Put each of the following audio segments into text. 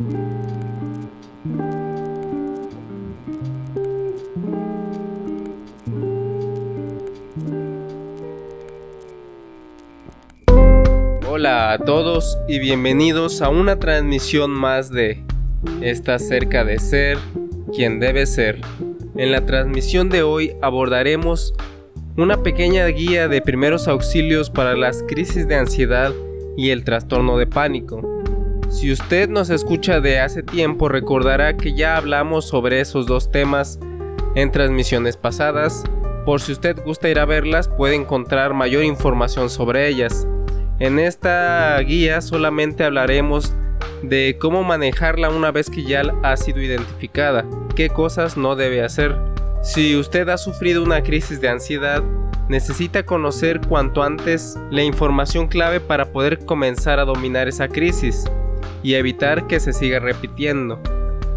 Hola a todos y bienvenidos a una transmisión más de Estás cerca de ser quien debe ser. En la transmisión de hoy abordaremos una pequeña guía de primeros auxilios para las crisis de ansiedad y el trastorno de pánico. Si usted nos escucha de hace tiempo recordará que ya hablamos sobre esos dos temas en transmisiones pasadas. Por si usted gusta ir a verlas puede encontrar mayor información sobre ellas. En esta guía solamente hablaremos de cómo manejarla una vez que ya ha sido identificada, qué cosas no debe hacer. Si usted ha sufrido una crisis de ansiedad, necesita conocer cuanto antes la información clave para poder comenzar a dominar esa crisis y evitar que se siga repitiendo.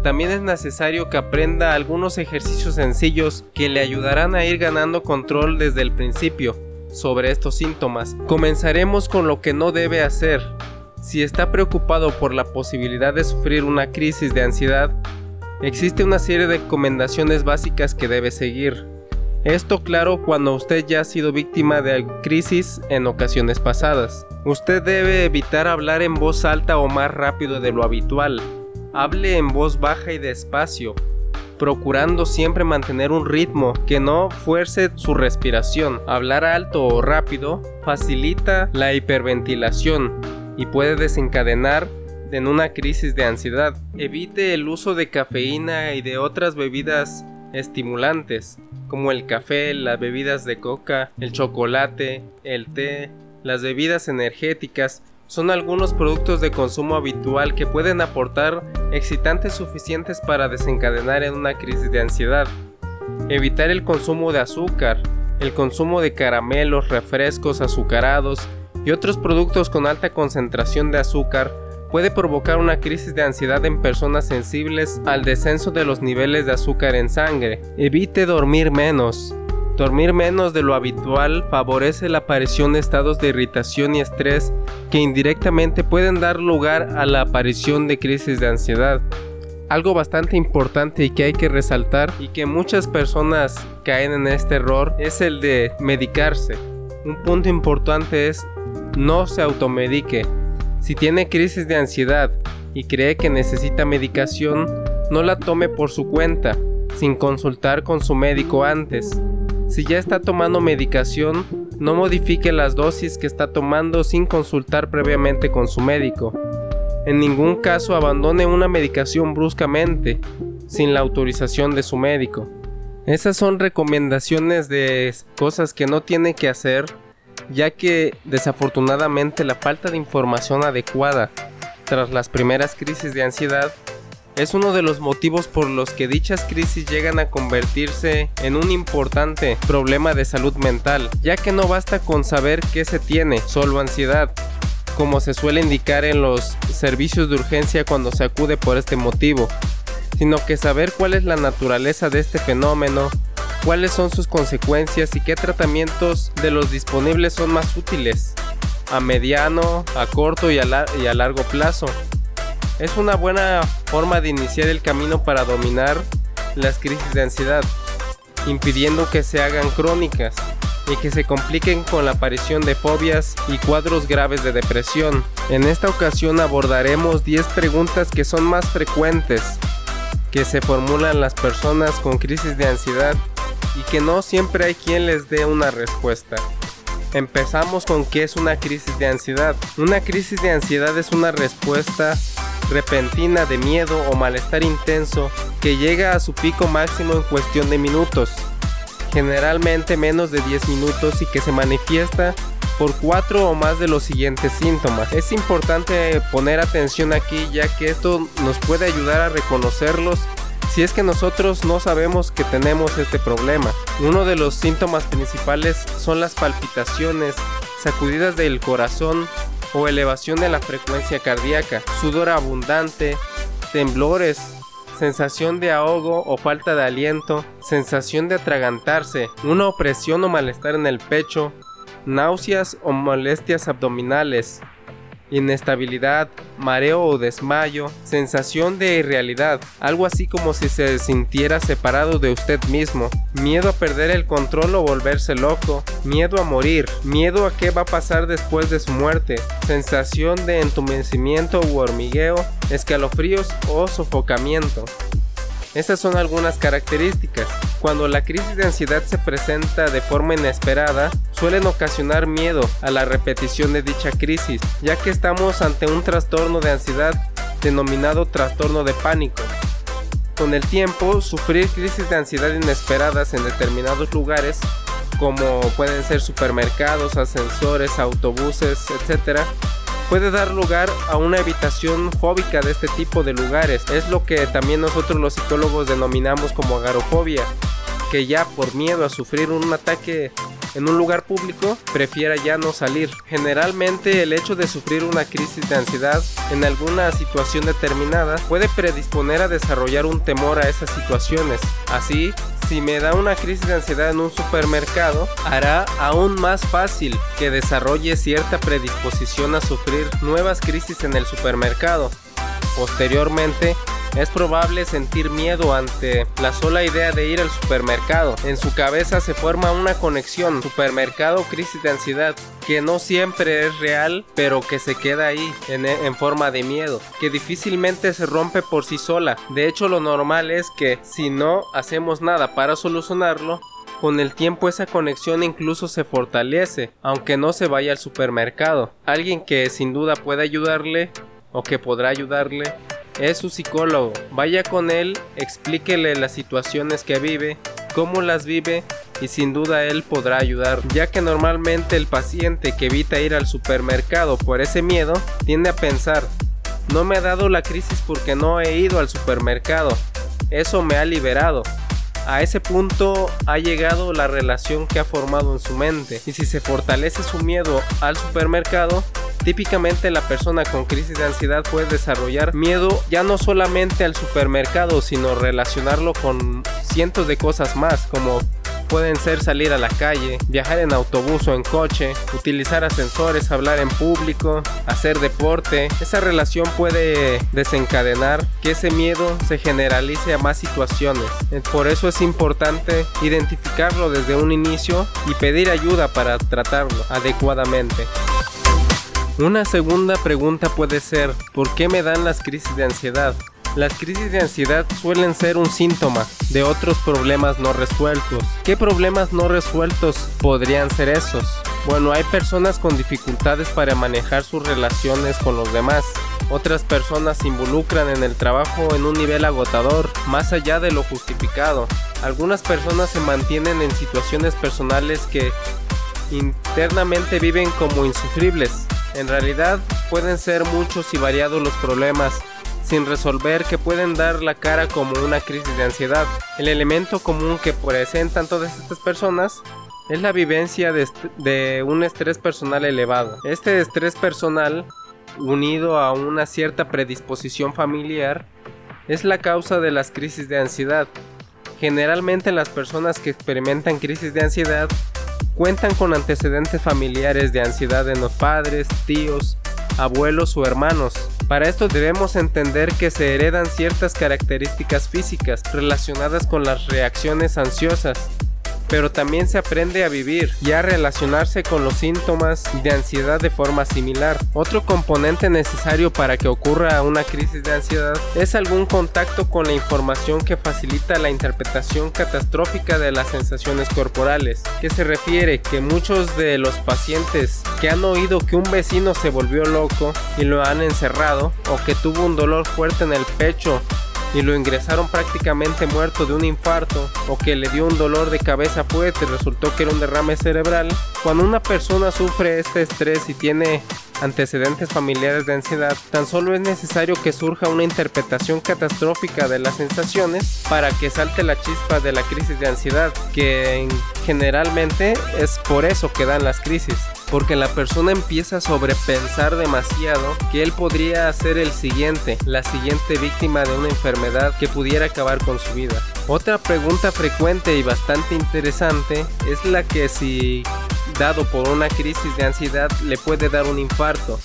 También es necesario que aprenda algunos ejercicios sencillos que le ayudarán a ir ganando control desde el principio sobre estos síntomas. Comenzaremos con lo que no debe hacer. Si está preocupado por la posibilidad de sufrir una crisis de ansiedad, existe una serie de recomendaciones básicas que debe seguir. Esto claro cuando usted ya ha sido víctima de crisis en ocasiones pasadas. Usted debe evitar hablar en voz alta o más rápido de lo habitual. Hable en voz baja y despacio procurando siempre mantener un ritmo que no fuerce su respiración. Hablar alto o rápido facilita la hiperventilación y puede desencadenar en una crisis de ansiedad. Evite el uso de cafeína y de otras bebidas estimulantes como el café, las bebidas de coca, el chocolate, el té, las bebidas energéticas son algunos productos de consumo habitual que pueden aportar excitantes suficientes para desencadenar en una crisis de ansiedad. Evitar el consumo de azúcar, el consumo de caramelos, refrescos azucarados y otros productos con alta concentración de azúcar puede provocar una crisis de ansiedad en personas sensibles al descenso de los niveles de azúcar en sangre. Evite dormir menos. Dormir menos de lo habitual favorece la aparición de estados de irritación y estrés que indirectamente pueden dar lugar a la aparición de crisis de ansiedad. Algo bastante importante y que hay que resaltar y que muchas personas caen en este error es el de medicarse. Un punto importante es no se automedique. Si tiene crisis de ansiedad y cree que necesita medicación, no la tome por su cuenta, sin consultar con su médico antes. Si ya está tomando medicación, no modifique las dosis que está tomando sin consultar previamente con su médico. En ningún caso abandone una medicación bruscamente, sin la autorización de su médico. Esas son recomendaciones de cosas que no tiene que hacer, ya que desafortunadamente la falta de información adecuada tras las primeras crisis de ansiedad es uno de los motivos por los que dichas crisis llegan a convertirse en un importante problema de salud mental, ya que no basta con saber qué se tiene, solo ansiedad, como se suele indicar en los servicios de urgencia cuando se acude por este motivo, sino que saber cuál es la naturaleza de este fenómeno, cuáles son sus consecuencias y qué tratamientos de los disponibles son más útiles, a mediano, a corto y a, largo plazo es una buena forma de iniciar el camino para dominar las crisis de ansiedad, impidiendo que se hagan crónicas y que se compliquen con la aparición de fobias y cuadros graves de depresión. En esta ocasión abordaremos 10 preguntas que son más frecuentes que se formulan las personas con crisis de ansiedad y que no siempre hay quien les dé una respuesta. Empezamos con qué es una crisis de ansiedad. Una crisis de ansiedad es una respuesta repentina de miedo o malestar intenso que llega a su pico máximo en cuestión de minutos, generalmente menos de 10 minutos y que se manifiesta por cuatro o más de los siguientes síntomas. Es importante poner atención aquí ya que esto nos puede ayudar a reconocerlos si es que nosotros no sabemos que tenemos este problema. Uno de los síntomas principales son las palpitaciones, sacudidas del corazón, o elevación de la frecuencia cardíaca, sudor abundante, temblores, sensación de ahogo o falta de aliento, sensación de atragantarse, una opresión o malestar en el pecho, náuseas o molestias abdominales, inestabilidad, mareo o desmayo, sensación de irrealidad, algo así como si se sintiera separado de usted mismo, miedo a perder el control o volverse loco, miedo a morir, miedo a qué va a pasar después de su muerte, sensación de entumecimiento u hormigueo, escalofríos o sofocamiento. Estas son algunas características. Cuando la crisis de ansiedad se presenta de forma inesperada, suelen ocasionar miedo a la repetición de dicha crisis, ya que estamos ante un trastorno de ansiedad denominado trastorno de pánico. Con el tiempo, sufrir crisis de ansiedad inesperadas en determinados lugares, como pueden ser supermercados, ascensores, autobuses, etc., puede dar lugar a una evitación fóbica de este tipo de lugares. Es lo que también nosotros los psicólogos denominamos como agarofobia, que ya por miedo a sufrir un ataque en un lugar público prefiera ya no salir. Generalmente el hecho de sufrir una crisis de ansiedad en alguna situación determinada puede predisponer a desarrollar un temor a esas situaciones. Así, si me da una crisis de ansiedad en un supermercado, hará aún más fácil que desarrolle cierta predisposición a sufrir nuevas crisis en el supermercado. Posteriormente, es probable sentir miedo ante la sola idea de ir al supermercado. En su cabeza se forma una conexión supermercado-crisis de ansiedad que no siempre es real, pero que se queda ahí en, en, forma de miedo, que difícilmente se rompe por sí sola. De hecho, lo normal es que si no hacemos nada para solucionarlo, con el tiempo esa conexión incluso se fortalece, aunque no se vaya al supermercado. Alguien que sin duda puede ayudarle o que podrá ayudarle es su psicólogo. Vaya con él, explíquele las situaciones que vive, cómo las vive y sin duda él podrá ayudar, ya que normalmente el paciente que evita ir al supermercado por ese miedo tiende a pensar, no me ha dado la crisis porque no he ido al supermercado, eso me ha liberado. A ese punto ha llegado la relación que ha formado en su mente y si se fortalece su miedo al supermercado, Típicamente la persona con crisis de ansiedad puede desarrollar miedo ya no solamente al supermercado, sino relacionarlo con cientos de cosas más, como pueden ser salir a la calle, viajar en autobús o en coche, utilizar ascensores, hablar en público, hacer deporte. Esa relación puede desencadenar que ese miedo se generalice a más situaciones. Por eso es importante identificarlo desde un inicio y pedir ayuda para tratarlo adecuadamente. Una segunda pregunta puede ser, ¿por qué me dan las crisis de ansiedad? Las crisis de ansiedad suelen ser un síntoma de otros problemas no resueltos. ¿Qué problemas no resueltos podrían ser esos? Bueno, hay personas con dificultades para manejar sus relaciones con los demás. Otras personas se involucran en el trabajo en un nivel agotador, más allá de lo justificado. Algunas personas se mantienen en situaciones personales que internamente viven como insufribles en realidad pueden ser muchos y variados los problemas sin resolver que pueden dar la cara como una crisis de ansiedad. El elemento común que presentan todas estas personas es la vivencia de, un estrés personal elevado. Este estrés personal, unido a una cierta predisposición familiar, es la causa de las crisis de ansiedad. Generalmente las personas que experimentan crisis de ansiedad cuentan con antecedentes familiares de ansiedad en los padres, tíos, abuelos o hermanos. Para esto debemos entender que se heredan ciertas características físicas relacionadas con las reacciones ansiosas, pero también se aprende a vivir y a relacionarse con los síntomas de ansiedad de forma similar. Otro componente necesario para que ocurra una crisis de ansiedad es algún contacto con la información que facilita la interpretación catastrófica de las sensaciones corporales, que se refiere que muchos de los pacientes que han oído que un vecino se volvió loco y lo han encerrado o que tuvo un dolor fuerte en el pecho y lo ingresaron prácticamente muerto de un infarto o que le dio un dolor de cabeza fuerte resultó que era un derrame cerebral, cuando una persona sufre este estrés y tiene antecedentes familiares de ansiedad, tan solo es necesario que surja una interpretación catastrófica de las sensaciones para que salte la chispa de la crisis de ansiedad, que generalmente es por eso que dan las crisis porque la persona empieza a sobrepensar demasiado que él podría ser el siguiente, la siguiente víctima de una enfermedad que pudiera acabar con su vida. Otra pregunta frecuente y bastante interesante es la que si dado por una crisis de ansiedad le puede dar un infarto.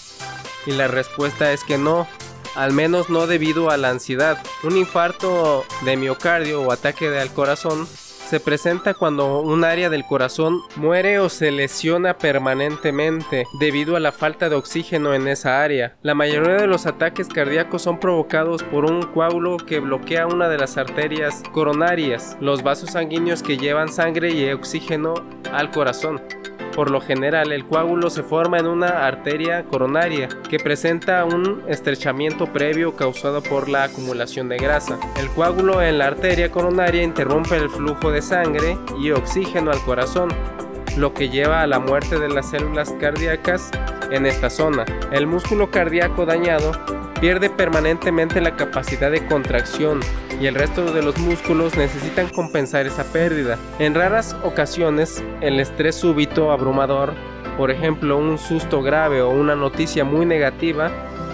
Y la respuesta es que no, al menos no debido a la ansiedad. Un infarto de miocardio o ataque al corazón se presenta cuando un área del corazón muere o se lesiona permanentemente debido a la falta de oxígeno en esa área. La mayoría de los ataques cardíacos son provocados por un coágulo que bloquea una de las arterias coronarias, los vasos sanguíneos que llevan sangre y oxígeno al corazón. Por lo general, el coágulo se forma en una arteria coronaria que presenta un estrechamiento previo causado por la acumulación de grasa. El coágulo en la arteria coronaria interrumpe el flujo de sangre y oxígeno al corazón, lo que lleva a la muerte de las células cardíacas en esta zona. El músculo cardíaco dañado pierde permanentemente la capacidad de contracción y el resto de los músculos necesitan compensar esa pérdida. En raras ocasiones, el estrés súbito abrumador, por ejemplo un susto grave o una noticia muy negativa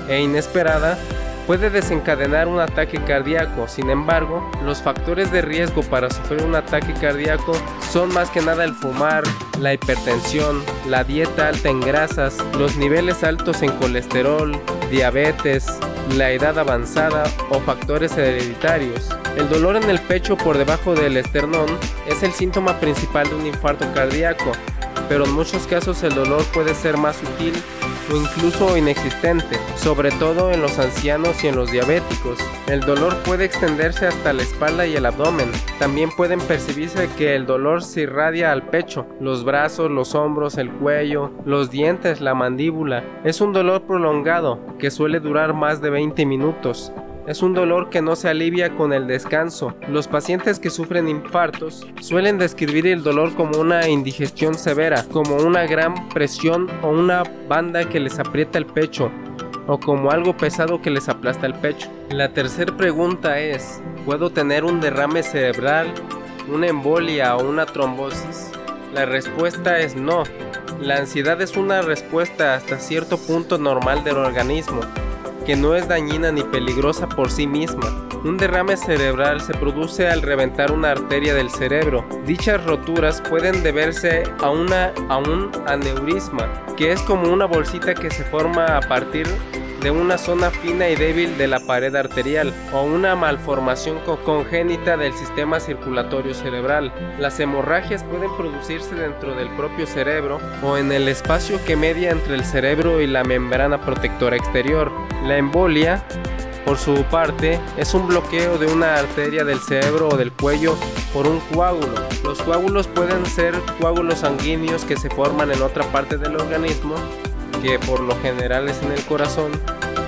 e inesperada, puede desencadenar un ataque cardíaco. Sin embargo, los factores de riesgo para sufrir un ataque cardíaco son más que nada el fumar, la hipertensión, la dieta alta en grasas, los niveles altos en colesterol, diabetes, la edad avanzada o factores hereditarios. El dolor en el pecho por debajo del esternón es el síntoma principal de un infarto cardíaco, pero en muchos casos el dolor puede ser más sutil o incluso inexistente, sobre todo en los ancianos y en los diabéticos. El dolor puede extenderse hasta la espalda y el abdomen. También pueden percibirse que el dolor se irradia al pecho, los brazos, los hombros, el cuello, los dientes, la mandíbula. Es un dolor prolongado que suele durar más de 20 minutos. Es un dolor que no se alivia con el descanso. Los pacientes que sufren infartos suelen describir el dolor como una indigestión severa, como una gran presión o una banda que les aprieta el pecho, o como algo pesado que les aplasta el pecho. La tercera pregunta es, ¿puedo tener un derrame cerebral, una embolia o una trombosis? La respuesta es no. La ansiedad es una respuesta hasta cierto punto normal del organismo que no es dañina ni peligrosa por sí misma. Un derrame cerebral se produce al reventar una arteria del cerebro. Dichas roturas pueden deberse a, una, a un aneurisma, que es como una bolsita que se forma a partir de una zona fina y débil de la pared arterial o una malformación congénita del sistema circulatorio cerebral. Las hemorragias pueden producirse dentro del propio cerebro o en el espacio que media entre el cerebro y la membrana protectora exterior. La embolia por su parte, es un bloqueo de una arteria del cerebro o del cuello por un coágulo. Los coágulos pueden ser coágulos sanguíneos que se forman en otra parte del organismo que por lo general es en el corazón,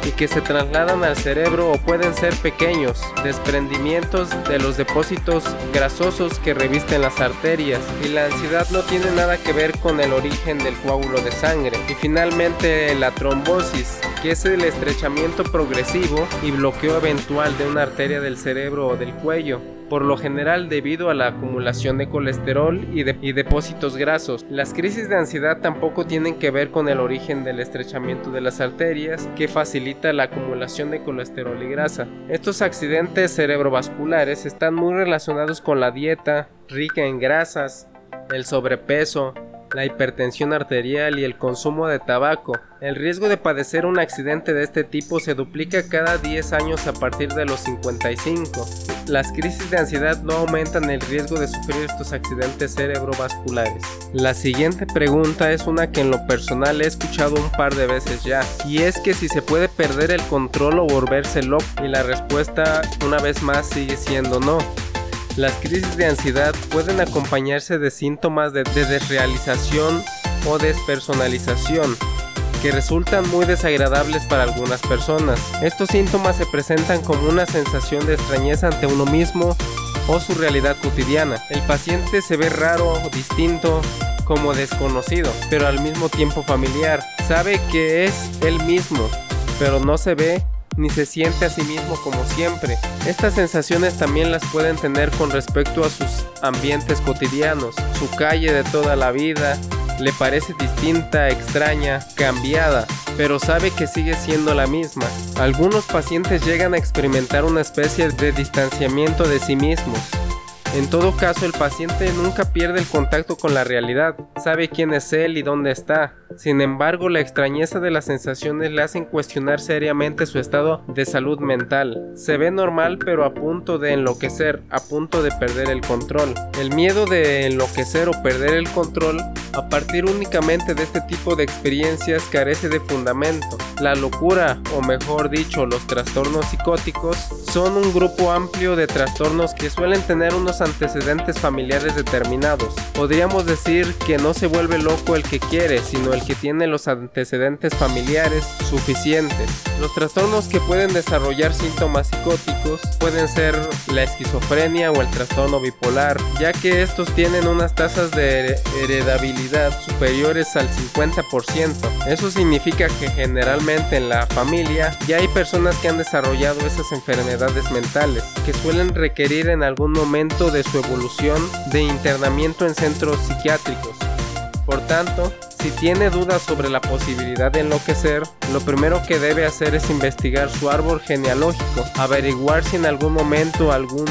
y que se trasladan al cerebro o pueden ser pequeños desprendimientos de los depósitos grasosos que revisten las arterias. Y la ansiedad no tiene nada que ver con el origen del coágulo de sangre. Y finalmente la trombosis que es el estrechamiento progresivo y bloqueo eventual de una arteria del cerebro o del cuello por lo general debido a la acumulación de colesterol y, depósitos grasos. Las crisis de ansiedad tampoco tienen que ver con el origen del estrechamiento de las arterias que facilita la acumulación de colesterol y grasa. Estos accidentes cerebrovasculares están muy relacionados con la dieta rica en grasas, el sobrepeso, la hipertensión arterial y el consumo de tabaco. El riesgo de padecer un accidente de este tipo se duplica cada 10 años a partir de los 55. Las crisis de ansiedad no aumentan el riesgo de sufrir estos accidentes cerebrovasculares. La siguiente pregunta es una que en lo personal he escuchado un par de veces ya, y es que si se puede perder el control o volverse loco, y la respuesta una vez más sigue siendo no. Las crisis de ansiedad pueden acompañarse de síntomas de, desrealización o despersonalización que resultan muy desagradables para algunas personas. Estos síntomas se presentan como una sensación de extrañeza ante uno mismo o su realidad cotidiana. El paciente se ve raro, distinto, como desconocido, pero al mismo tiempo familiar. Sabe que es él mismo, pero no se ve ni se siente a sí mismo como siempre. Estas sensaciones también las pueden tener con respecto a sus ambientes cotidianos, su calle de toda la vida, le parece distinta, extraña, cambiada, pero sabe que sigue siendo la misma. Algunos pacientes llegan a experimentar una especie de distanciamiento de sí mismos, En todo caso, el paciente nunca pierde el contacto con la realidad, sabe quién es él y dónde está. Sin embargo, la extrañeza de las sensaciones le hacen cuestionar seriamente su estado de salud mental. Se ve normal pero a punto de enloquecer, a punto de perder el control. El miedo de enloquecer o perder el control a partir únicamente de este tipo de experiencias carece de fundamento. La locura, o mejor dicho, los trastornos psicóticos, son un grupo amplio de trastornos que suelen tener unos antecedentes familiares determinados. Podríamos decir que no se vuelve loco el que quiere, sino el que tiene los antecedentes familiares suficientes. Los trastornos que pueden desarrollar síntomas psicóticos pueden ser la esquizofrenia o el trastorno bipolar, ya que estos tienen unas tasas de heredabilidad superiores al 50%. Eso significa que generalmente en la familia ya hay personas que han desarrollado esas enfermedades mentales, que suelen requerir en algún momento de su evolución de internamiento en centros psiquiátricos. Por tanto, si tiene dudas sobre la posibilidad de enloquecer, lo primero que debe hacer es investigar su árbol genealógico, averiguar si en algún momento algún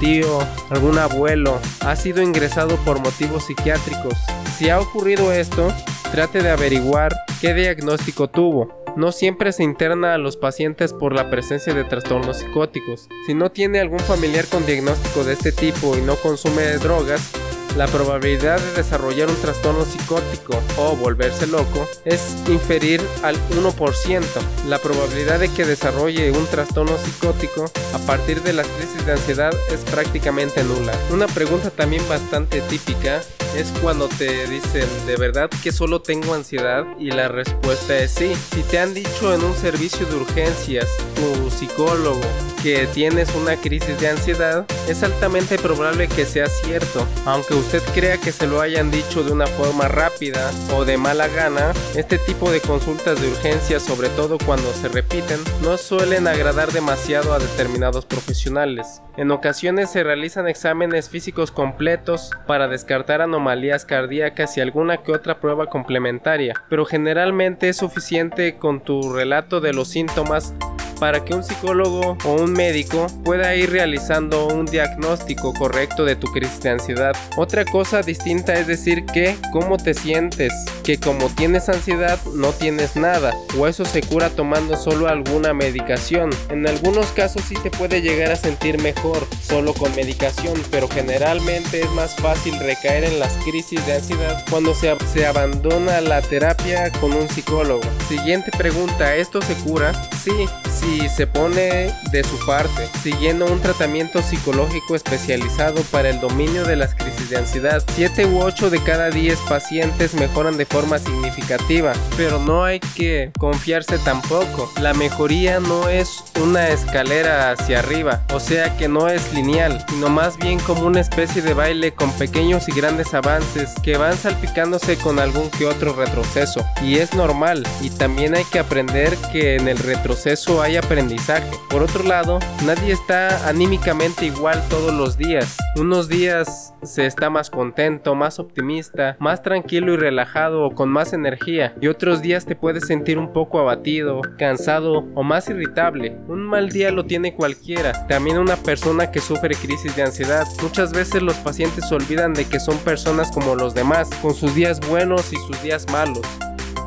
tío, algún abuelo ha sido ingresado por motivos psiquiátricos. Si ha ocurrido esto, trate de averiguar qué diagnóstico tuvo. No siempre se interna a los pacientes por la presencia de trastornos psicóticos. Si no tiene algún familiar con diagnóstico de este tipo y no consume drogas, la probabilidad de desarrollar un trastorno psicótico o volverse loco es inferir al 1%. La probabilidad de que desarrolle un trastorno psicótico a partir de las crisis de ansiedad es prácticamente nula. Una pregunta también bastante típica es cuando te dicen de verdad que solo tengo ansiedad y la respuesta es sí. Si te han dicho en un servicio de urgencias, tu psicólogo, que tienes una crisis de ansiedad, es altamente probable que sea cierto. Aunque usted crea que se lo hayan dicho de una forma rápida o de mala gana, este tipo de consultas de urgencia, sobre todo cuando se repiten, no suelen agradar demasiado a determinados profesionales. En ocasiones se realizan exámenes físicos completos para descartar anomalías cardíacas y alguna que otra prueba complementaria, pero generalmente es suficiente con tu relato de los síntomas para que un psicólogo o un médico pueda ir realizando un diagnóstico correcto de tu crisis de ansiedad. Otra cosa distinta es decir que cómo te sientes, que como tienes ansiedad no tienes nada, o eso se cura tomando solo alguna medicación. En algunos casos sí te puede llegar a sentir mejor solo con medicación, pero generalmente es más fácil recaer en las crisis de ansiedad cuando se, se abandona la terapia con un psicólogo. Siguiente pregunta, ¿esto se cura? Sí, si se pone de su parte, siguiendo un tratamiento psicológico especializado para el dominio de las crisis de ansiedad. 7 u 8 de cada 10 pacientes mejoran de forma significativa, pero no hay que confiarse tampoco. La mejoría no es una escalera hacia arriba, o sea que no es lineal, sino más bien como una especie de baile con pequeños y grandes avances que van salpicándose con algún que otro retroceso. Y es normal, y también hay que aprender que en el retroceso hay aprendizaje. Por otro lado, nadie está anímicamente igual todos los días. Unos días se está más contento, más optimista, más tranquilo y relajado o con más energía. Y otros días te puedes sentir un poco abatido, cansado o más irritable. Un mal día lo tiene cualquiera. También una persona que sufre crisis de ansiedad. Muchas veces los pacientes olvidan de que son personas como los demás, con sus días buenos y sus días malos.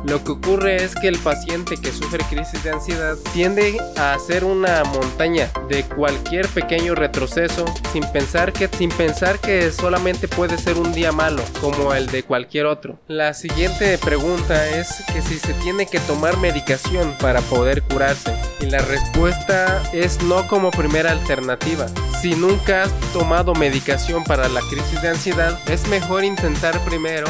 Lo que ocurre es que el paciente que sufre crisis de ansiedad tiende a hacer una montaña de cualquier pequeño retroceso sin pensar que sin pensar que solamente puede ser un día malo como el de cualquier otro. La siguiente pregunta es que si se tiene que tomar medicación para poder curarse y la respuesta es no como primera alternativa. Si nunca has tomado medicación para la crisis de ansiedad, es mejor intentar primero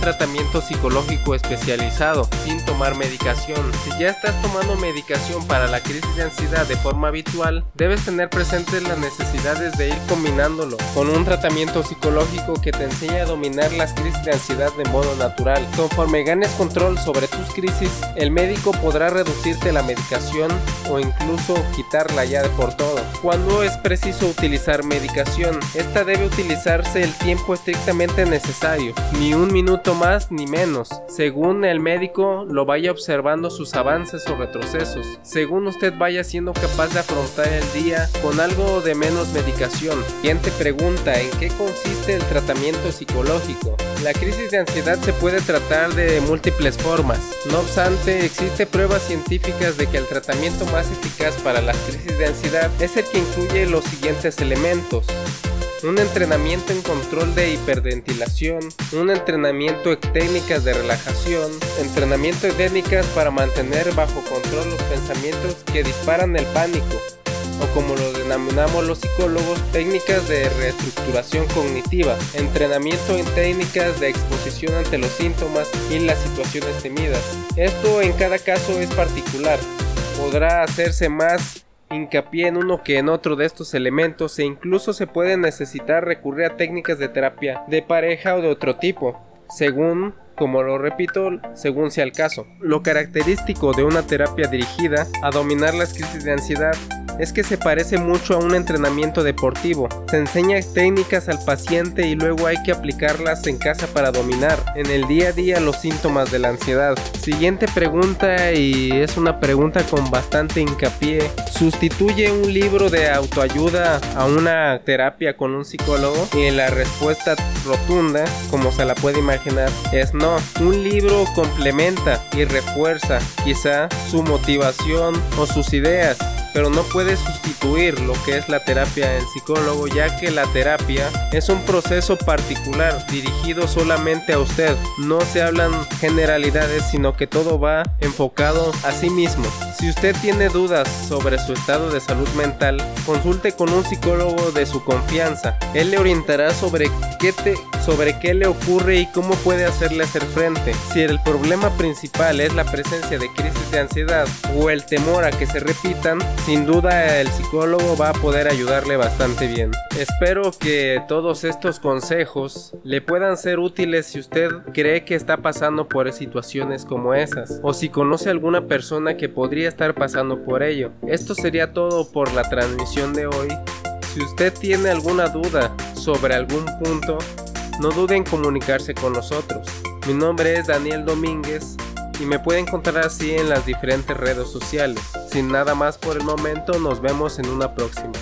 tratamiento psicológico especializado sin tomar medicación. Si ya estás tomando medicación para la crisis de ansiedad de forma habitual, debes tener presentes las necesidades de ir combinándolo con un tratamiento psicológico que te enseñe a dominar las crisis de ansiedad de modo natural. Conforme ganes control sobre tus crisis, el médico podrá reducirte la medicación o incluso quitarla ya de por todo. Cuando es preciso utilizar medicación, esta debe utilizarse el tiempo estrictamente necesario, ni un minuto más ni menos, según el médico lo vaya observando sus avances o retrocesos, según usted vaya siendo capaz de afrontar el día con algo de menos medicación. Quien te pregunta en qué consiste el tratamiento psicológico. La crisis de ansiedad se puede tratar de múltiples formas. No obstante, existe pruebas científicas de que el tratamiento más eficaz para las crisis de ansiedad es el que incluye los siguientes elementos un entrenamiento en control de hiperventilación, un entrenamiento en técnicas de relajación, entrenamiento en técnicas para mantener bajo control los pensamientos que disparan el pánico, o como lo denominamos los psicólogos, técnicas de reestructuración cognitiva, entrenamiento en técnicas de exposición ante los síntomas y las situaciones temidas. Esto en cada caso es particular, podrá hacerse más hincapié en uno que en otro de estos elementos e incluso se puede necesitar recurrir a técnicas de terapia de pareja o de otro tipo, según como lo repito, según sea el caso. Lo característico de una terapia dirigida a dominar las crisis de ansiedad es que se parece mucho a un entrenamiento deportivo. Se enseña técnicas al paciente y luego hay que aplicarlas en casa para dominar en el día a día los síntomas de la ansiedad. Siguiente pregunta y es una pregunta con bastante hincapié. ¿Sustituye un libro de autoayuda a una terapia con un psicólogo? Y la respuesta rotunda, como se la puede imaginar, es no. Un libro complementa y refuerza quizá su motivación o sus ideas pero no puede sustituir lo que es la terapia en psicólogo ya que la terapia es un proceso particular dirigido solamente a usted. No se hablan generalidades sino que todo va enfocado a sí mismo. Si usted tiene dudas sobre su estado de salud mental, consulte con un psicólogo de su confianza. Él le orientará sobre qué, te, sobre qué le ocurre y cómo puede hacerle hacer frente. Si el problema principal es la presencia de crisis de ansiedad o el temor a que se repitan, sin duda el psicólogo va a poder ayudarle bastante bien. Espero que todos estos consejos le puedan ser útiles si usted cree que está pasando por situaciones como esas o si conoce alguna persona que podría estar pasando por ello. Esto sería todo por la transmisión de hoy. Si usted tiene alguna duda sobre algún punto, no dude en comunicarse con nosotros. Mi nombre es Daniel Domínguez y me puede encontrar así en las diferentes redes sociales. Sin nada más por el momento, nos vemos en una próxima.